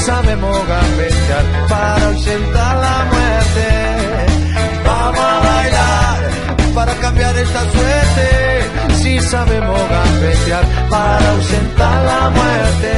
Sabemos gambetear para ausentar la muerte. Vamos a bailar para cambiar esta suerte. Si sabemos gambetear para ausentar la muerte.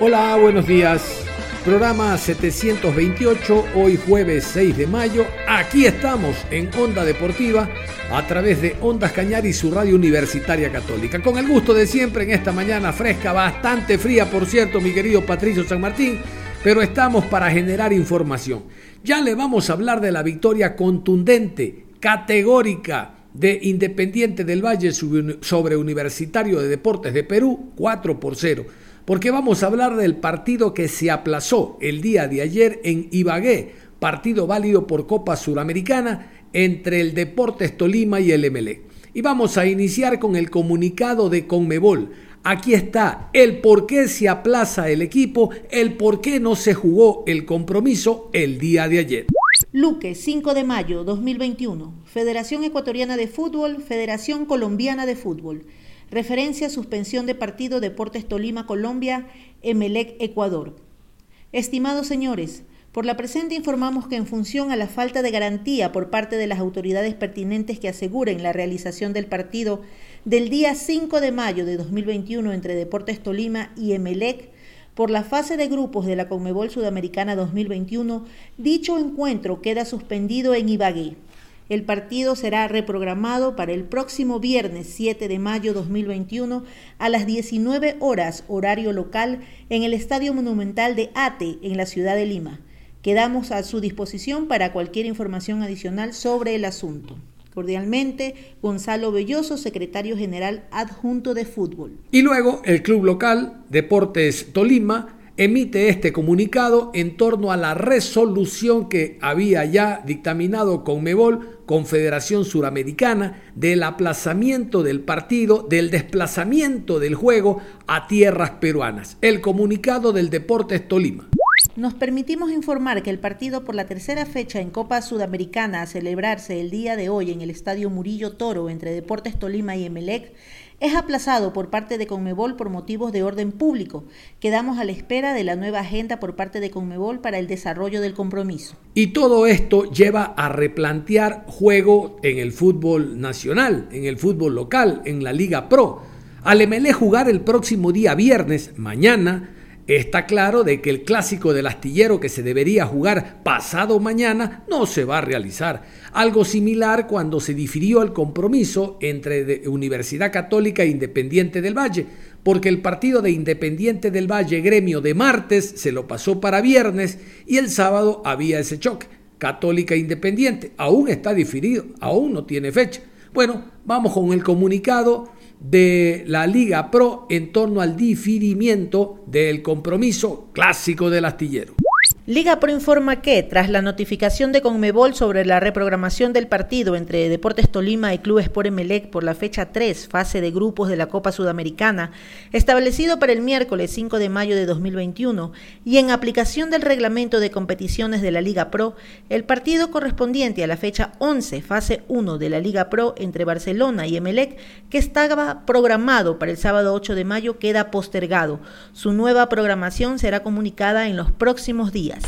Hola, buenos días. Programa 728, hoy jueves 6 de mayo. Aquí estamos en Onda Deportiva a través de Ondas Cañar y su radio universitaria católica. Con el gusto de siempre en esta mañana fresca, bastante fría, por cierto, mi querido Patricio San Martín, pero estamos para generar información. Ya le vamos a hablar de la victoria contundente, categórica de Independiente del Valle sobre Universitario de Deportes de Perú, 4 por 0. Porque vamos a hablar del partido que se aplazó el día de ayer en Ibagué, partido válido por Copa Suramericana entre el Deportes Tolima y el MLE. Y vamos a iniciar con el comunicado de Conmebol. Aquí está el por qué se aplaza el equipo, el por qué no se jugó el compromiso el día de ayer. Luque, 5 de mayo 2021. Federación Ecuatoriana de Fútbol, Federación Colombiana de Fútbol. Referencia suspensión de partido Deportes Tolima Colombia, Emelec Ecuador. Estimados señores, por la presente informamos que en función a la falta de garantía por parte de las autoridades pertinentes que aseguren la realización del partido del día 5 de mayo de 2021 entre Deportes Tolima y Emelec, por la fase de grupos de la Conmebol Sudamericana 2021, dicho encuentro queda suspendido en Ibagué. El partido será reprogramado para el próximo viernes 7 de mayo 2021 a las 19 horas horario local en el Estadio Monumental de Ate en la ciudad de Lima. Quedamos a su disposición para cualquier información adicional sobre el asunto. Cordialmente, Gonzalo Belloso, secretario general adjunto de fútbol. Y luego el club local, Deportes Tolima, emite este comunicado en torno a la resolución que había ya dictaminado con Mebol, Confederación Suramericana, del aplazamiento del partido, del desplazamiento del juego a tierras peruanas. El comunicado del Deportes Tolima. Nos permitimos informar que el partido por la tercera fecha en Copa Sudamericana a celebrarse el día de hoy en el Estadio Murillo Toro entre Deportes Tolima y Emelec es aplazado por parte de Conmebol por motivos de orden público. Quedamos a la espera de la nueva agenda por parte de Conmebol para el desarrollo del compromiso. Y todo esto lleva a replantear juego en el fútbol nacional, en el fútbol local, en la Liga Pro. Al Emelec jugar el próximo día viernes, mañana, Está claro de que el clásico del astillero que se debería jugar pasado mañana no se va a realizar. Algo similar cuando se difirió el compromiso entre Universidad Católica e Independiente del Valle, porque el partido de Independiente del Valle gremio de martes se lo pasó para viernes y el sábado había ese choque. Católica e Independiente aún está difirido, aún no tiene fecha. Bueno, vamos con el comunicado de la Liga Pro en torno al difirimiento del compromiso clásico del astillero. Liga Pro informa que, tras la notificación de Conmebol sobre la reprogramación del partido entre Deportes Tolima y Club Sport Emelec por la fecha 3, fase de grupos de la Copa Sudamericana, establecido para el miércoles 5 de mayo de 2021, y en aplicación del reglamento de competiciones de la Liga Pro, el partido correspondiente a la fecha 11, fase 1 de la Liga Pro entre Barcelona y Emelec, que estaba programado para el sábado 8 de mayo, queda postergado. Su nueva programación será comunicada en los próximos días.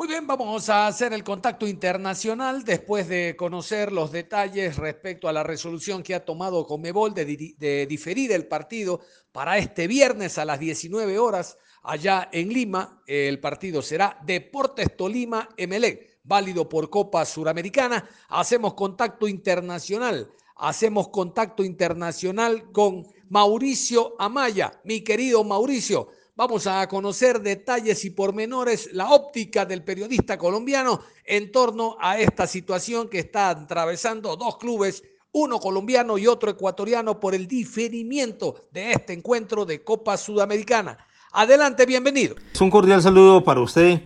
Muy bien, vamos a hacer el contacto internacional después de conocer los detalles respecto a la resolución que ha tomado Comebol de, de diferir el partido para este viernes a las 19 horas allá en Lima. El partido será Deportes Tolima Emelec, válido por Copa Suramericana. Hacemos contacto internacional, hacemos contacto internacional con Mauricio Amaya. Mi querido Mauricio, Vamos a conocer detalles y pormenores, la óptica del periodista colombiano en torno a esta situación que está atravesando dos clubes, uno colombiano y otro ecuatoriano, por el diferimiento de este encuentro de Copa Sudamericana. Adelante, bienvenido. Un cordial saludo para usted,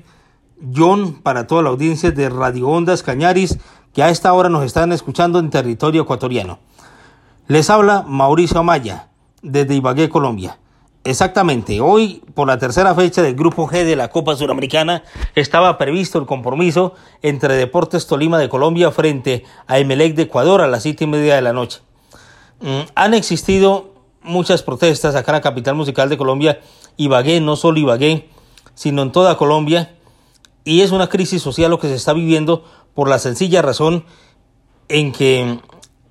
John, para toda la audiencia de Radio Ondas Cañaris, que a esta hora nos están escuchando en territorio ecuatoriano. Les habla Mauricio Amaya, desde Ibagué, Colombia. Exactamente, hoy por la tercera fecha del Grupo G de la Copa Suramericana estaba previsto el compromiso entre Deportes Tolima de Colombia frente a Emelec de Ecuador a las siete y media de la noche. Mm, han existido muchas protestas acá en la capital musical de Colombia, Ibagué, no solo Ibagué, sino en toda Colombia, y es una crisis social lo que se está viviendo por la sencilla razón en que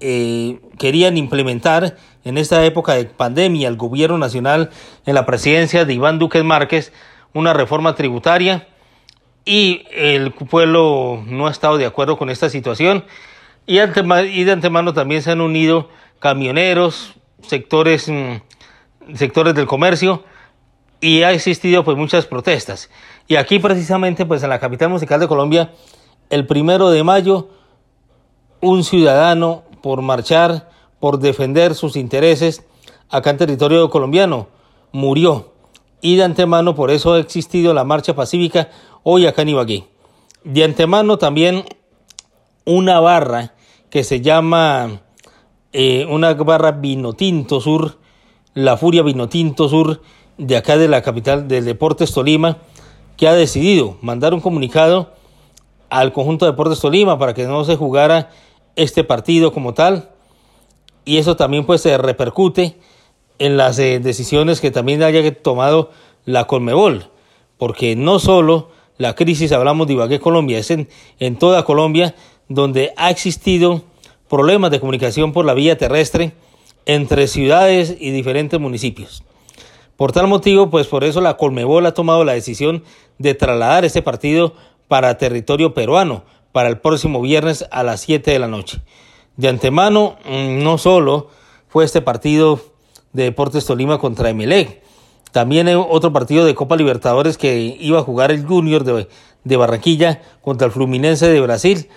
eh, querían implementar en esta época de pandemia el gobierno nacional en la presidencia de Iván Duque Márquez una reforma tributaria y el pueblo no ha estado de acuerdo con esta situación y, de antemano también se han unido camioneros, sectores, mm, sectores del comercio y ha existido pues muchas protestas. Y aquí precisamente pues en la capital musical de Colombia, el primero de mayo, un ciudadano por marchar, por defender sus intereses acá en territorio colombiano. Murió. Y de antemano por eso ha existido la marcha pacífica hoy acá en Ibagué. De antemano también una barra que se llama eh, una barra Vinotinto Sur, la Furia Vinotinto Sur de acá de la capital del Deportes Tolima, que ha decidido mandar un comunicado al conjunto de Deportes Tolima para que no se jugara este partido como tal y eso también pues se repercute en las eh, decisiones que también haya tomado la Colmebol, porque no solo la crisis, hablamos de Ibagué, Colombia, es en, en toda Colombia donde ha existido problemas de comunicación por la vía terrestre entre ciudades y diferentes municipios. Por tal motivo, pues por eso la Colmebol ha tomado la decisión de trasladar este partido para territorio peruano, para el próximo viernes a las 7 de la noche. De antemano, mm, no solo fue este partido de Deportes Tolima contra Emelec, también hay otro partido de Copa Libertadores que iba a jugar el Junior de, Barranquilla contra el Fluminense de Brasil,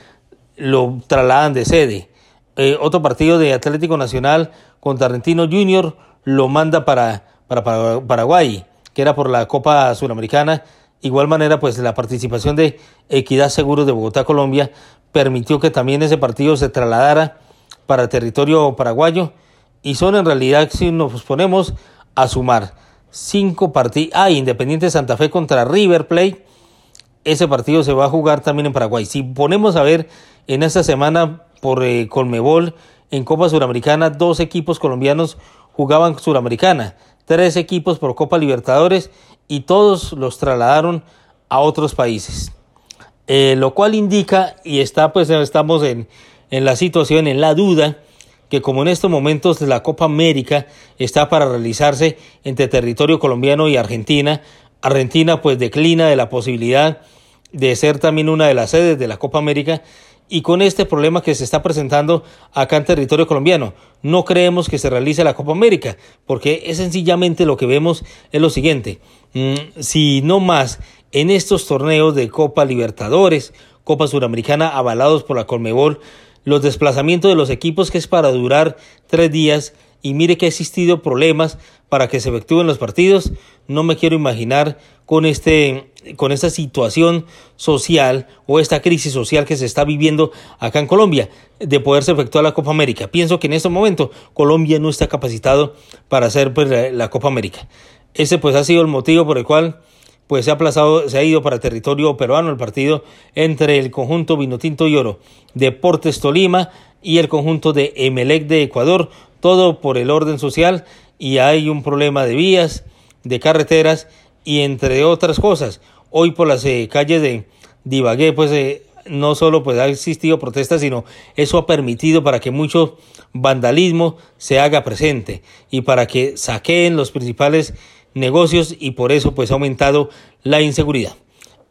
lo trasladan de sede. Eh, otro partido de Atlético Nacional contra Argentino Junior lo manda para, para, Paraguay, que era por la Copa Suramericana. Igual manera, pues la participación de Equidad Seguros de Bogotá, Colombia, permitió que también ese partido se trasladara para territorio paraguayo y son en realidad, si nos ponemos a sumar cinco partidos, ah, Independiente Santa Fe contra River Plate, ese partido se va a jugar también en Paraguay. Si ponemos a ver en esta semana por eh, Colmebol en Copa Suramericana, dos equipos colombianos jugaban Suramericana, tres equipos por Copa Libertadores y todos los trasladaron a otros países. Eh, lo cual indica, y está pues estamos en, en la situación, en la duda, que como en estos momentos la Copa América está para realizarse entre territorio colombiano y Argentina, Argentina pues declina de la posibilidad de ser también una de las sedes de la Copa América y con este problema que se está presentando acá en territorio colombiano. No creemos que se realice la Copa América, porque es sencillamente lo que vemos es lo siguiente. Mm, si no más en estos torneos de Copa Libertadores, Copa Suramericana avalados por la Colmebol, los desplazamientos de los equipos que es para durar tres días y mire que ha existido problemas para que se efectúen los partidos, no me quiero imaginar con este con esta situación social o esta crisis social que se está viviendo acá en Colombia de poderse efectuar la Copa América. Pienso que en este momento Colombia no está capacitado para hacer pues, la, Copa América. Ese pues ha sido el motivo por el cual pues se ha aplazado, se ha ido para territorio peruano el partido entre el conjunto Vinotinto y Oro, Deportes Tolima y el conjunto de Emelec de Ecuador, todo por el orden social y hay un problema de vías, de carreteras y entre otras cosas. Hoy por las eh, calles de Divagué, pues eh, no solo pues ha existido protestas, sino eso ha permitido para que mucho vandalismo se haga presente y para que saqueen los principales negocios y por eso pues ha aumentado la inseguridad.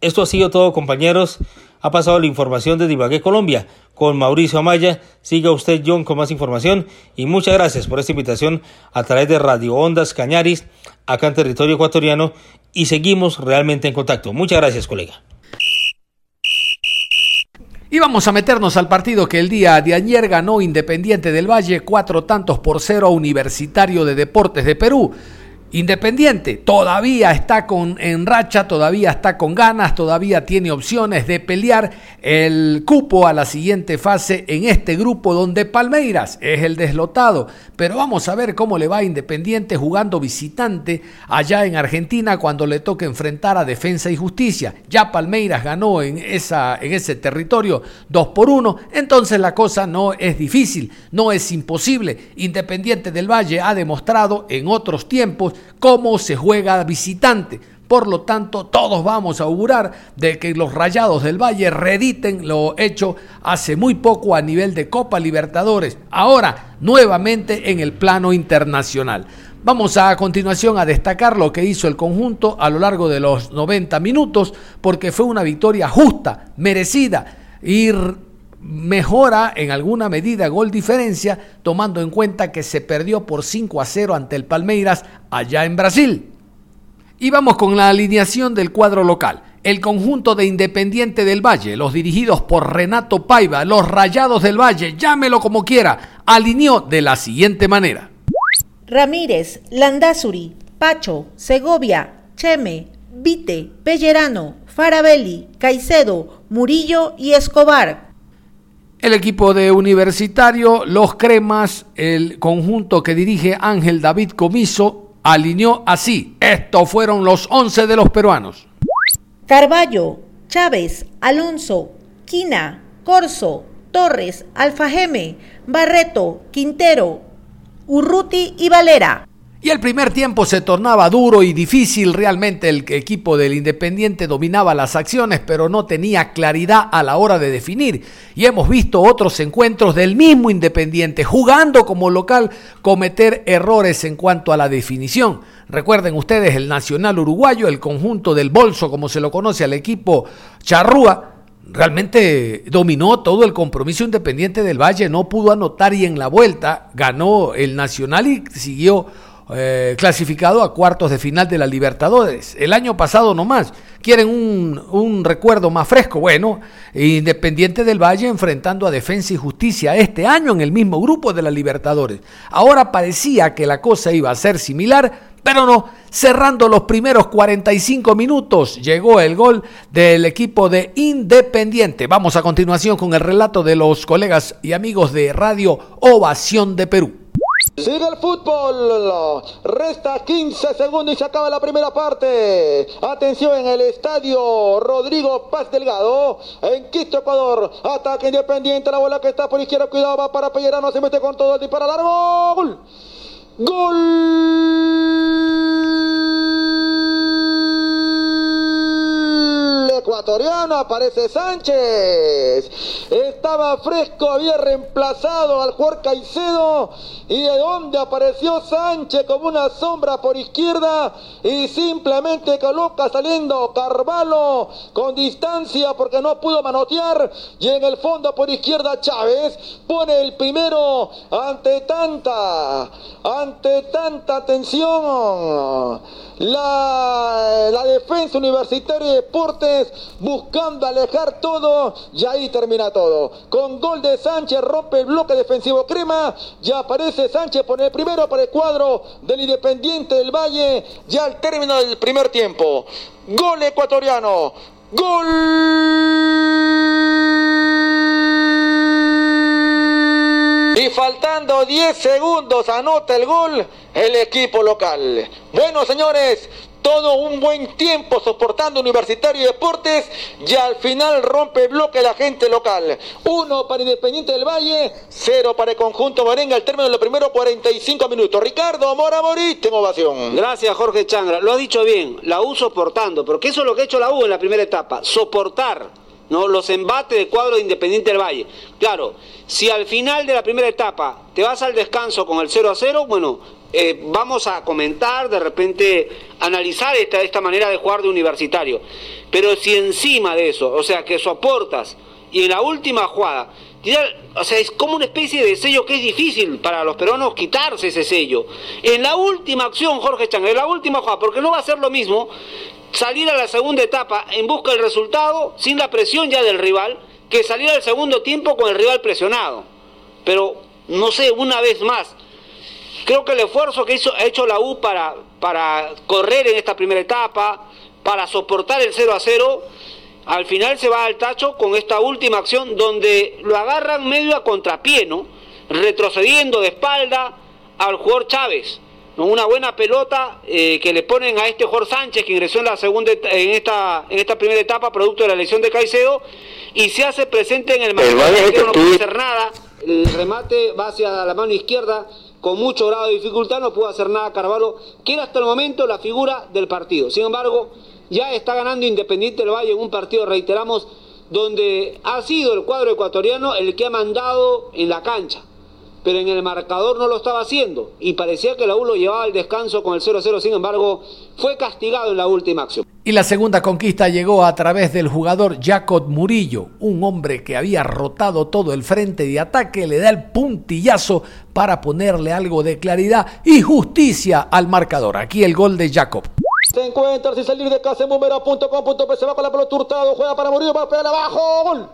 Esto ha sido todo compañeros. Ha pasado la información de Divagué Colombia con Mauricio Amaya. Siga usted, John, con más información. Y muchas gracias por esta invitación a través de Radio Ondas Cañaris, acá en territorio ecuatoriano. Y seguimos realmente en contacto. Muchas gracias, colega. Y vamos a meternos al partido que el día de ayer ganó Independiente del Valle, cuatro tantos por cero a Universitario de Deportes de Perú. Independiente todavía está con en racha, todavía está con ganas, todavía tiene opciones de pelear el cupo a la siguiente fase en este grupo donde Palmeiras es el deslotado. Pero vamos a ver cómo le va Independiente jugando visitante allá en Argentina cuando le toque enfrentar a Defensa y Justicia. Ya Palmeiras ganó en, esa, en ese territorio 2 por 1, entonces la cosa no es difícil, no es imposible. Independiente del Valle ha demostrado en otros tiempos cómo se juega visitante. Por lo tanto, todos vamos a augurar de que los Rayados del Valle rediten lo hecho hace muy poco a nivel de Copa Libertadores, ahora nuevamente en el plano internacional. Vamos a, a continuación a destacar lo que hizo el conjunto a lo largo de los 90 minutos, porque fue una victoria justa, merecida y mejora en alguna medida gol diferencia, tomando en cuenta que se perdió por 5 a 0 ante el Palmeiras allá en Brasil. Y vamos con la alineación del cuadro local. El conjunto de Independiente del Valle, los dirigidos por Renato Paiva, los Rayados del Valle, llámelo como quiera, alineó de la siguiente manera. Ramírez, Landazuri, Pacho, Segovia, Cheme, Vite, Pellerano, Farabelli, Caicedo, Murillo y Escobar. El equipo de Universitario, los Cremas, el conjunto que dirige Ángel David Comiso, alineó así. Estos fueron los 11 de los peruanos. Carballo, Chávez, Alonso, Quina, Corso, Torres, Alfajeme, Barreto, Quintero, Urruti y Valera. Y el primer tiempo se tornaba duro y difícil. Realmente el equipo del Independiente dominaba las acciones, pero no tenía claridad a la hora de definir. Y hemos visto otros encuentros del mismo Independiente jugando como local cometer errores en cuanto a la definición. Recuerden ustedes el Nacional Uruguayo, el conjunto del bolso, como se lo conoce al equipo Charrúa, realmente dominó todo el compromiso independiente del Valle, no pudo anotar y en la vuelta ganó el Nacional y siguió eh, clasificado a cuartos de final de la Libertadores. El año pasado nomás. ¿Quieren un, un, recuerdo más fresco? Bueno, Independiente del Valle enfrentando a Defensa y Justicia este año en el mismo grupo de la Libertadores. Ahora parecía que la cosa iba a ser similar, pero no. Cerrando los primeros 45 minutos llegó el gol del equipo de Independiente. Vamos a continuación con el relato de los colegas y amigos de Radio Ovación de Perú. Sigue el fútbol. Resta 15 segundos y se acaba la primera parte. Atención en el estadio Rodrigo Paz Delgado. En Quito, Ecuador. Ataque independiente. La bola que está por izquierda. Cuidado. Va para Pellerano. Se mete con todo. Dispara largo. Gol. Gol aparece Sánchez. Estaba fresco, había reemplazado al jugador Caicedo. ¿Y de dónde apareció Sánchez como una sombra por izquierda? Y simplemente coloca saliendo Carvalho con distancia porque no pudo manotear. Y en el fondo por izquierda Chávez pone el primero ante tanta, ante tanta tensión. La, defensa universitaria de Deportes buscando alejar todo. Y ahí termina todo. Con gol de Sánchez rompe el bloque defensivo Crema, ya aparece Sánchez por el primero para el cuadro del Independiente del Valle, ya al término del primer tiempo. Gol ecuatoriano, gol y faltando 10 segundos anota el gol el equipo local. Bueno, señores, todo un buen tiempo soportando Universitario Deportes y al final rompe el bloque la gente local. Uno para Independiente del Valle, cero para el conjunto Merengue al término de los primeros 45 minutos. Ricardo Mora Morí, tengo ovación. Gracias Jorge Changra, lo ha dicho bien, la U soportando, porque eso es lo que ha hecho la U en la primera etapa, soportar. ¿No? los embates del cuadro de Independiente del Valle. Claro, si al final de la primera etapa te vas al descanso con el 0 a 0, bueno, eh, vamos a comentar, de repente analizar esta, esta manera de jugar de universitario. Pero si encima de eso, o sea, que soportas y en la última jugada, o sea, es como una especie de sello que es difícil para los peruanos quitarse ese sello. En la última acción, Jorge Chang, en la última jugada, porque no va a ser lo mismo salir a la segunda etapa en busca del resultado sin la presión ya del rival que salir al segundo tiempo con el rival presionado. Pero, no sé, una vez más, creo que el esfuerzo que hizo, ha hecho la U para, para correr en esta primera etapa, para soportar el 0 a 0, al final se va al tacho con esta última acción donde lo agarran medio a contrapié, ¿no? Retrocediendo de espalda al jugador Chávez. Una buena pelota eh, que le ponen a este Jorge Sánchez que ingresó en la segunda en esta en esta primera etapa producto de la lesión de Caicedo y se hace presente en el marcador, no puede hacer nada. El remate va hacia la mano izquierda con mucho grado de dificultad, no pudo hacer nada Carvalho, que era hasta el momento la figura del partido. Sin embargo, ya está ganando Independiente del Valle en un partido, reiteramos, donde ha sido el cuadro ecuatoriano el que ha mandado en la cancha. Pero en el marcador no lo estaba haciendo y parecía que la U lo llevaba al descanso con el 0-0, sin embargo, fue castigado en la última acción. Y la segunda conquista llegó a través del jugador Jacob Murillo, un hombre que había rotado todo el frente de ataque, le da el puntillazo para ponerle algo de claridad y justicia al marcador. Aquí el gol de Jacob. Se encuentra sin salir de casa en bombera.com.p. Se va para la pelota Hurtado. Juega para Murillo. Va a pegar abajo. Gol.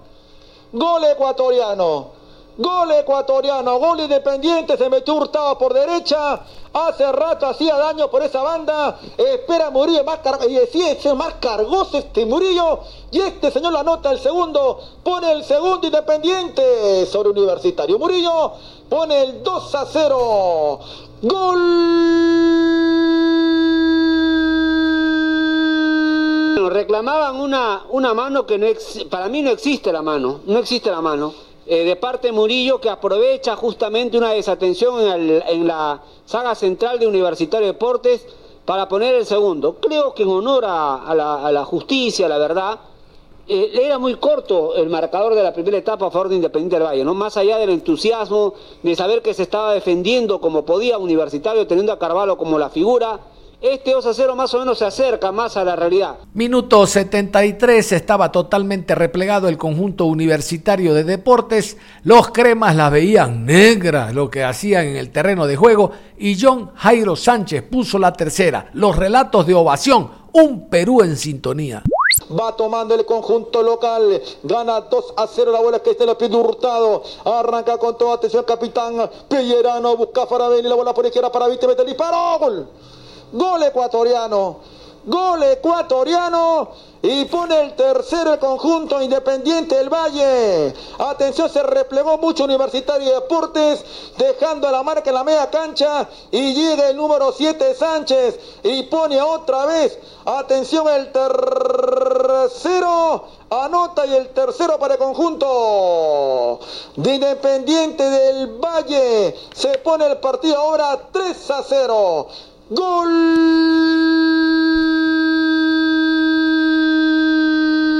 Gol ecuatoriano. Gol ecuatoriano, gol independiente, se metió hurtado por derecha. Hace rato hacía daño por esa banda. Espera Murillo, más y decía más cargoso este Murillo. Y este señor la nota el segundo. Pone el segundo independiente sobre Universitario. Murillo pone el 2 a 0. Gol. reclamaban una, una mano que no para mí no existe la mano, no existe la mano. Eh, de parte Murillo que aprovecha justamente una desatención en, la saga central de Universitario Deportes para poner el segundo. Creo que en honor a, la, justicia, a la verdad, eh, era muy corto el marcador de la primera etapa a favor de Independiente del Valle, ¿no? Más allá del entusiasmo, de saber que se estaba defendiendo como podía Universitario, teniendo a Carvalho como la figura, este 2 a 0 más o menos se acerca más a la realidad. Minuto 73 estaba totalmente replegado el conjunto universitario de deportes. Los cremas las veían negras lo que hacían en el terreno de juego y John Jairo Sánchez puso la tercera. Los relatos de ovación, un Perú en sintonía. Va tomando el conjunto local. Gana 2 a 0 la bola que está en la pie Hurtado. Arranca con toda atención capitán Pellerano. Busca Farabelli. La bola por izquierda para Vite. Mete el disparo. Gol. Gol ecuatoriano. Gol ecuatoriano y pone el tercero el conjunto Independiente del Valle. Atención, se replegó mucho Universitario de Deportes, dejando la marca en la media cancha y llega el número 7 Sánchez y pone otra vez. Atención, el tercero anota y el tercero para el conjunto de Independiente del Valle. Se pone el partido ahora 3 a 0. ¡Gol!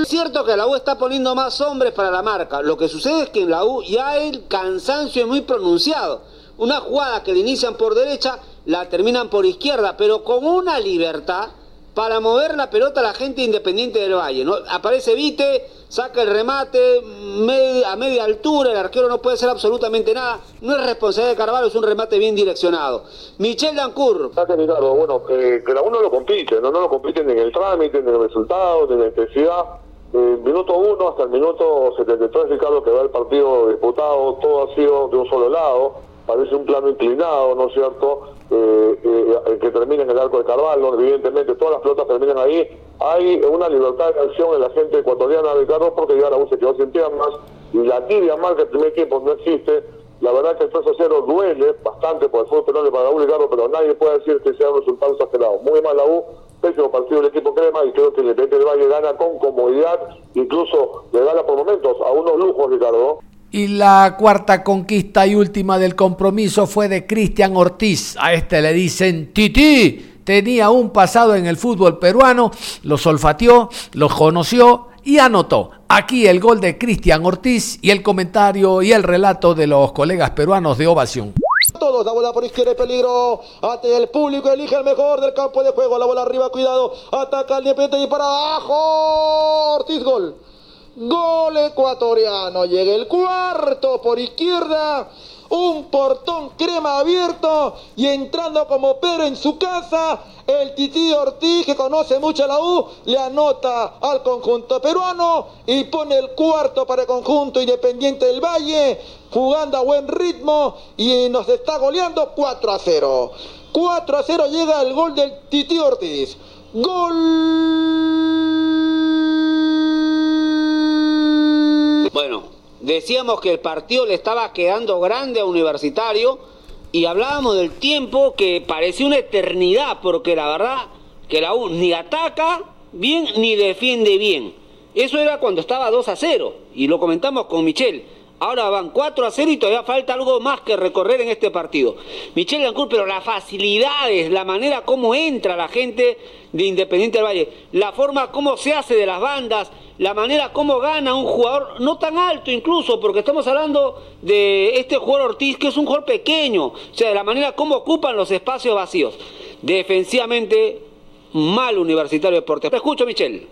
Cierto que la U está poniendo más hombres para la marca. Lo que sucede es que en la U ya el cansancio es muy pronunciado. Una jugada que le inician por derecha, la terminan por izquierda, pero con una libertad para mover la pelota a la gente independiente del Valle. ¿no? Aparece Vite, saca el remate a media altura, el arquero no puede hacer absolutamente nada. No es responsabilidad de Carvalho, es un remate bien direccionado. Michel Dancourt. bueno, que la uno lo compite, ¿no? no lo compiten en el trámite, en el resultado, en la intensidad. Eh, minuto 1 hasta el minuto 73, Ricardo, que va el partido disputado, todo ha sido de un solo lado, parece un plano inclinado, ¿no es cierto? Eh, eh, que termina en el arco de Carvalho, evidentemente todas las pelotas terminan ahí. Hay una libertad de acción en la gente ecuatoriana, Ricardo, porque ya la U se quedó sin piernas y la tibia marca el primer tiempo no existe. La verdad que el 3 a 0 duele bastante por el fútbol penal para la U, Ricardo, pero nadie puede decir que sea un resultado exagerado. Muy mal la U, pésimo partido del equipo Crema y creo que el Independiente del Valle gana con comodidad, incluso le gana por momentos a unos lujos, Ricardo. Y la cuarta conquista y última del compromiso fue de Cristian Ortiz. A este le dicen Titi. Tenía un pasado en el fútbol peruano, lo solfateó, lo conoció y anotó. Aquí el gol de Cristian Ortiz y el comentario y el relato de los colegas peruanos de ovación. Todos, la bola por izquierda, peligro. Ante el público, elige el mejor del campo de juego. La bola arriba, cuidado. Ataca al y para abajo. Ortiz, gol. Gol ecuatoriano. Llega el cuarto por izquierda. Un portón crema abierto y entrando como Pedro en su casa. El Tití Ortiz, que conoce mucho a la U, le anota al conjunto peruano y pone el cuarto para el conjunto independiente del Valle, jugando a buen ritmo y nos está goleando 4 a 0. 4 a 0 llega el gol del Tití Ortiz. Gol. Bueno, decíamos que el partido le estaba quedando grande a Universitario y hablábamos del tiempo que parecía una eternidad, porque la verdad que la U ni ataca bien ni defiende bien. Eso era cuando estaba 2 a 0 y lo comentamos con Michel. Ahora van 4 a 0 y todavía falta algo más que recorrer en este partido. Michel Lancourt, pero las facilidades, la manera como entra la gente de Independiente del Valle, la forma como se hace de las bandas, la manera como gana un jugador, no tan alto incluso, porque estamos hablando de este jugador Ortiz, que es un jugador pequeño, o sea, la manera como ocupan los espacios vacíos. Defensivamente, mal Universitario Deportes. Te escucho, Michel.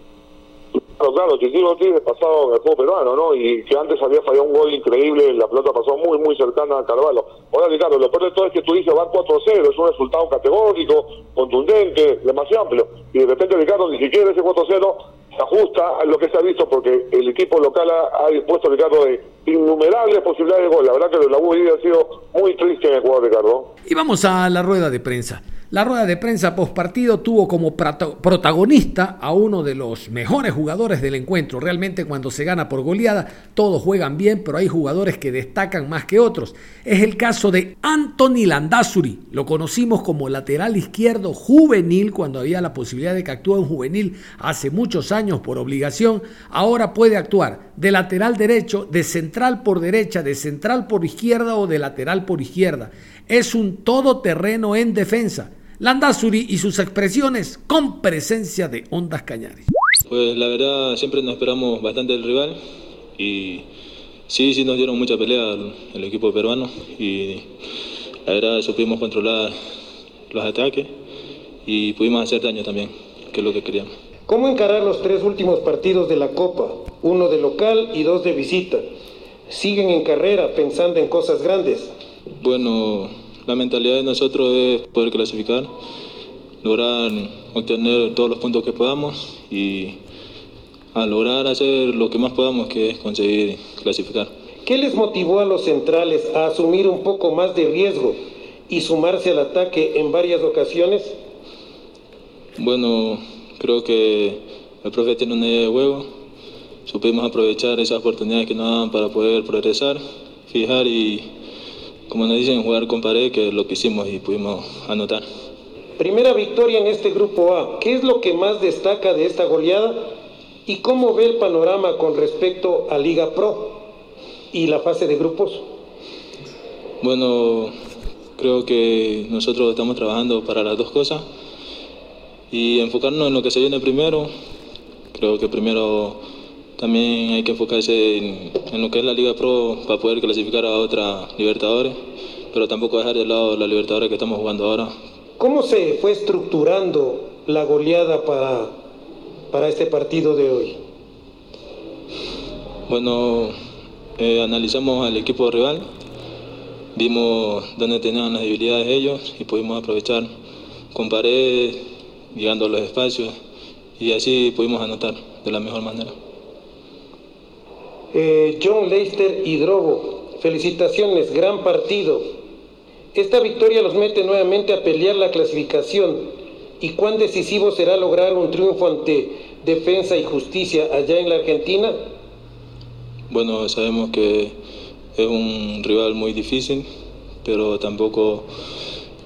Claro, claro, Titi Ortiz es pasado en el fútbol peruano, ¿no? Y que antes había fallado un gol increíble, la pelota pasó muy, muy cercana a Carvalho. Ahora, Ricardo, lo peor de todo es que tú dices van 4-0, es un resultado categórico, contundente, demasiado amplio. Y de repente, Ricardo, ni siquiera ese 4-0 se ajusta a lo que se ha visto, porque el equipo local ha, ha dispuesto, Ricardo, de innumerables posibilidades de gol. La verdad que la U ha sido muy triste en el jugador, Ricardo. Y vamos a la rueda de prensa. La rueda de prensa post partido tuvo como protagonista a uno de los mejores jugadores del encuentro. Realmente cuando se gana por goleada, todos juegan bien, pero hay jugadores que destacan más que otros. Es el caso de Anthony Landazuri. Lo conocimos como lateral izquierdo juvenil cuando había la posibilidad de que actúe un juvenil hace muchos años por obligación. Ahora puede actuar de lateral derecho, de central por derecha, de central por izquierda o de lateral por izquierda. Es un todoterreno en defensa. Landazuri y sus expresiones con presencia de Ondas Cañares. Pues la verdad siempre nos esperamos bastante del rival y sí, sí nos dieron mucha pelea el, equipo peruano y la verdad supimos controlar los ataques y pudimos hacer daño también, que es lo que queríamos. ¿Cómo encarar los tres últimos partidos de la Copa? Uno de local y dos de visita. ¿Siguen en carrera pensando en cosas grandes? Bueno, la mentalidad de nosotros es poder clasificar, lograr obtener todos los puntos que podamos y a lograr hacer lo que más podamos, que es conseguir clasificar. ¿Qué les motivó a los centrales a asumir un poco más de riesgo y sumarse al ataque en varias ocasiones? Bueno, creo que el profe tiene una idea de juego. Supimos aprovechar esas oportunidades que nos daban para poder progresar, fijar y como nos dicen, jugar con pared, que es lo que hicimos y pudimos anotar. Primera victoria en este grupo A. ¿Qué es lo que más destaca de esta goleada? ¿Y cómo ve el panorama con respecto a Liga Pro y la fase de grupos? Bueno, creo que nosotros estamos trabajando para las dos cosas y enfocarnos en lo que se viene primero. Creo que primero también hay que enfocarse en, lo que es la Liga Pro para poder clasificar a otra Libertadores, pero tampoco dejar de lado la Libertadores que estamos jugando ahora. ¿Cómo se fue estructurando la goleada para, para este partido de hoy? Bueno, eh, analizamos al equipo rival, vimos dónde tenían las debilidades ellos y pudimos aprovechar con paredes, llegando a los espacios y así pudimos anotar de la mejor manera. Eh, John Leicester y Drobo, felicitaciones, gran partido. Esta victoria los mete nuevamente a pelear la clasificación. ¿Y cuán decisivo será lograr un triunfo ante Defensa y Justicia allá en la Argentina? Bueno, sabemos que es un rival muy difícil, pero tampoco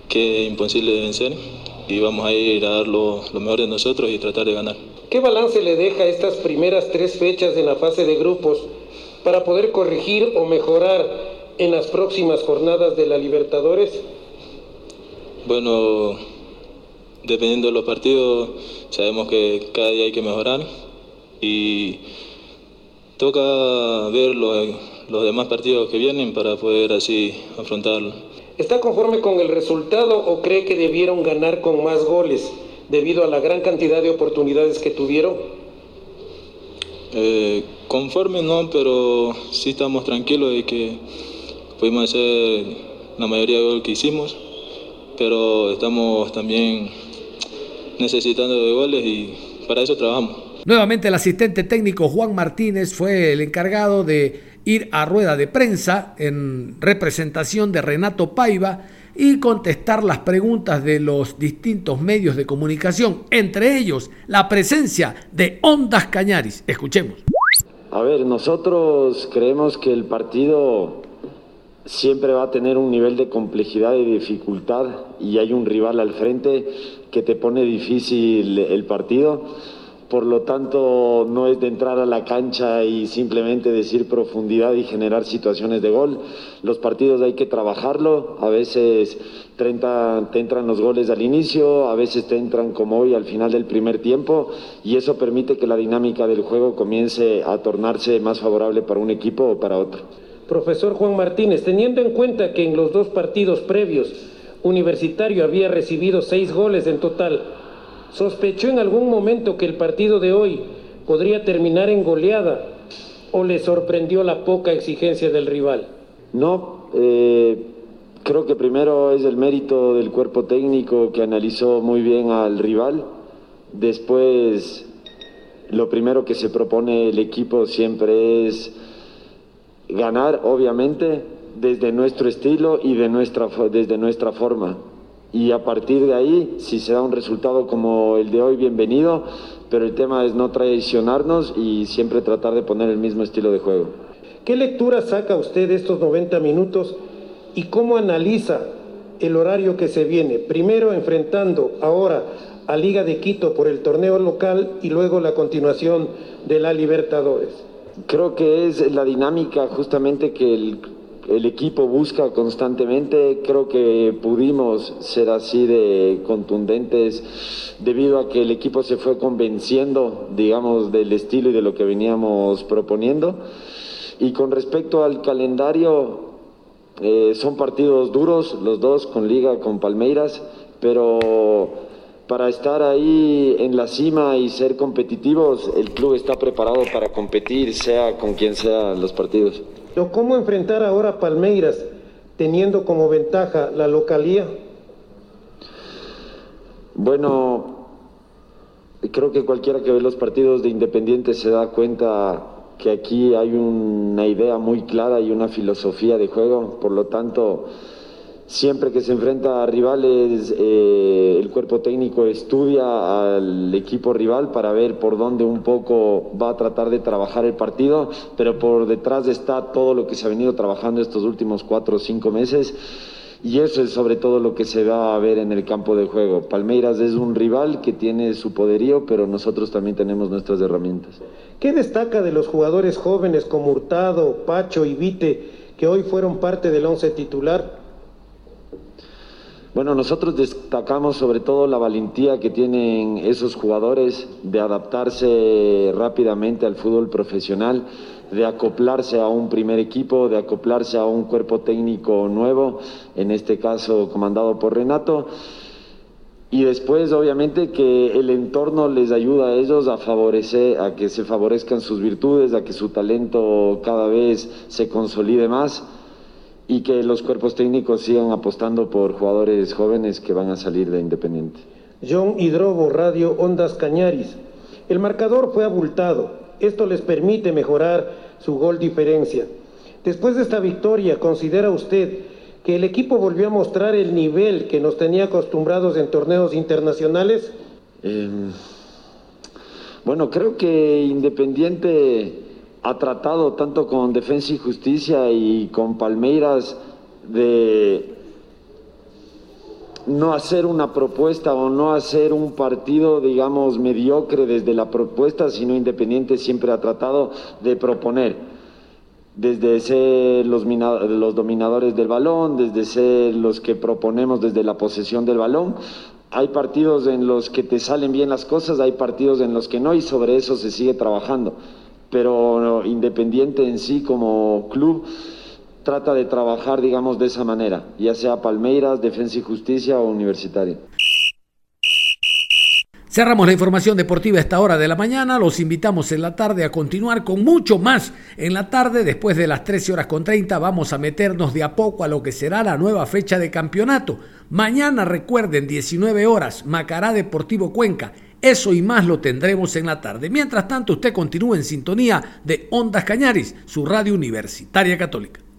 que es imposible de vencer y vamos a ir a dar lo, lo mejor de nosotros y tratar de ganar. ¿Qué balance le deja estas primeras tres fechas en la fase de grupos para poder corregir o mejorar en las próximas jornadas de la Libertadores? Bueno, dependiendo de los partidos, sabemos que cada día hay que mejorar y toca ver los, los demás partidos que vienen para poder así afrontarlo. ¿Está conforme con el resultado o cree que debieron ganar con más goles debido a la gran cantidad de oportunidades que tuvieron? Eh, conforme no, pero sí estamos tranquilos de que pudimos hacer la mayoría de goles que hicimos, pero estamos también necesitando de goles y para eso trabajamos. Nuevamente el asistente técnico Juan Martínez fue el encargado de ir a rueda de prensa en representación de Renato Paiva y contestar las preguntas de los distintos medios de comunicación, entre ellos la presencia de Ondas Cañaris. Escuchemos. A ver, nosotros creemos que el partido siempre va a tener un nivel de complejidad y dificultad y hay un rival al frente que te pone difícil el partido por lo tanto no es de entrar a la cancha y simplemente decir profundidad y generar situaciones de gol. Los partidos hay que trabajarlo, a veces te entran, los goles al inicio, a veces te entran como hoy al final del primer tiempo y eso permite que la dinámica del juego comience a tornarse más favorable para un equipo o para otro. Profesor Juan Martínez, teniendo en cuenta que en los dos partidos previos Universitario había recibido seis goles en total, ¿Sospechó en algún momento que el partido de hoy podría terminar en goleada o le sorprendió la poca exigencia del rival? No, eh, creo que primero es el mérito del cuerpo técnico que analizó muy bien al rival. Después, lo primero que se propone el equipo siempre es ganar, obviamente, desde nuestro estilo y de nuestra, desde nuestra forma y a partir de ahí, si se da un resultado como el de hoy, bienvenido, pero el tema es no traicionarnos y siempre tratar de poner el mismo estilo de juego. ¿Qué lectura saca usted de estos 90 minutos y cómo analiza el horario que se viene? Primero enfrentando ahora a Liga de Quito por el torneo local y luego la continuación de la Libertadores. Creo que es la dinámica justamente que el el equipo busca constantemente. Creo que pudimos ser así de contundentes debido a que el equipo se fue convenciendo, digamos, del estilo y de lo que veníamos proponiendo. Y con respecto al calendario, eh, son partidos duros, los dos con Liga, con Palmeiras, pero para estar ahí en la cima y ser competitivos, el club está preparado para competir, sea con quien sean los partidos. ¿Cómo enfrentar ahora a Palmeiras teniendo como ventaja la localía? Bueno, creo que cualquiera que ve los partidos de Independiente se da cuenta que aquí hay una idea muy clara y una filosofía de juego, por lo tanto Siempre que se enfrenta a rivales, eh, el cuerpo técnico estudia al equipo rival para ver por dónde un poco va a tratar de trabajar el partido, pero por detrás está todo lo que se ha venido trabajando estos últimos cuatro o cinco meses. Y eso es sobre todo lo que se va a ver en el campo de juego. Palmeiras es un rival que tiene su poderío, pero nosotros también tenemos nuestras herramientas. ¿Qué destaca de los jugadores jóvenes como Hurtado, Pacho y Vite, que hoy fueron parte del once titular? Bueno, nosotros destacamos sobre todo la valentía que tienen esos jugadores de adaptarse rápidamente al fútbol profesional, de acoplarse a un primer equipo, de acoplarse a un cuerpo técnico nuevo, en este caso comandado por Renato. Y después, obviamente, que el entorno les ayuda a ellos a favorecer, a que se favorezcan sus virtudes, a que su talento cada vez se consolide más y que los cuerpos técnicos sigan apostando por jugadores jóvenes que van a salir de Independiente. John Hidrobo, Radio Ondas Cañaris. El marcador fue abultado. Esto les permite mejorar su gol diferencia. Después de esta victoria, ¿considera usted que el equipo volvió a mostrar el nivel que nos tenía acostumbrados en torneos internacionales? Em, bueno, creo que Independiente ha tratado tanto con Defensa y Justicia y con Palmeiras de no hacer una propuesta o no hacer un partido, digamos, mediocre desde la propuesta, sino Independiente siempre ha tratado de proponer, desde ser los, los dominadores del balón, desde ser los que proponemos desde la posesión del balón. Hay partidos en los que te salen bien las cosas, hay partidos en los que no y sobre eso se sigue trabajando pero Independiente en sí como club trata de trabajar, digamos, de esa manera, ya sea Palmeiras, Defensa y Justicia o Universitario. Cerramos la información deportiva a esta hora de la mañana. Los invitamos en la tarde a continuar con mucho más. En la tarde, después de las 13 horas con 30, vamos a meternos de a poco a lo que será la nueva fecha de campeonato. Mañana, recuerden, 19 horas, Macará Deportivo Cuenca. Eso y más lo tendremos en la tarde. Mientras tanto, usted continúa en sintonía de Ondas Cañaris, su radio universitaria católica.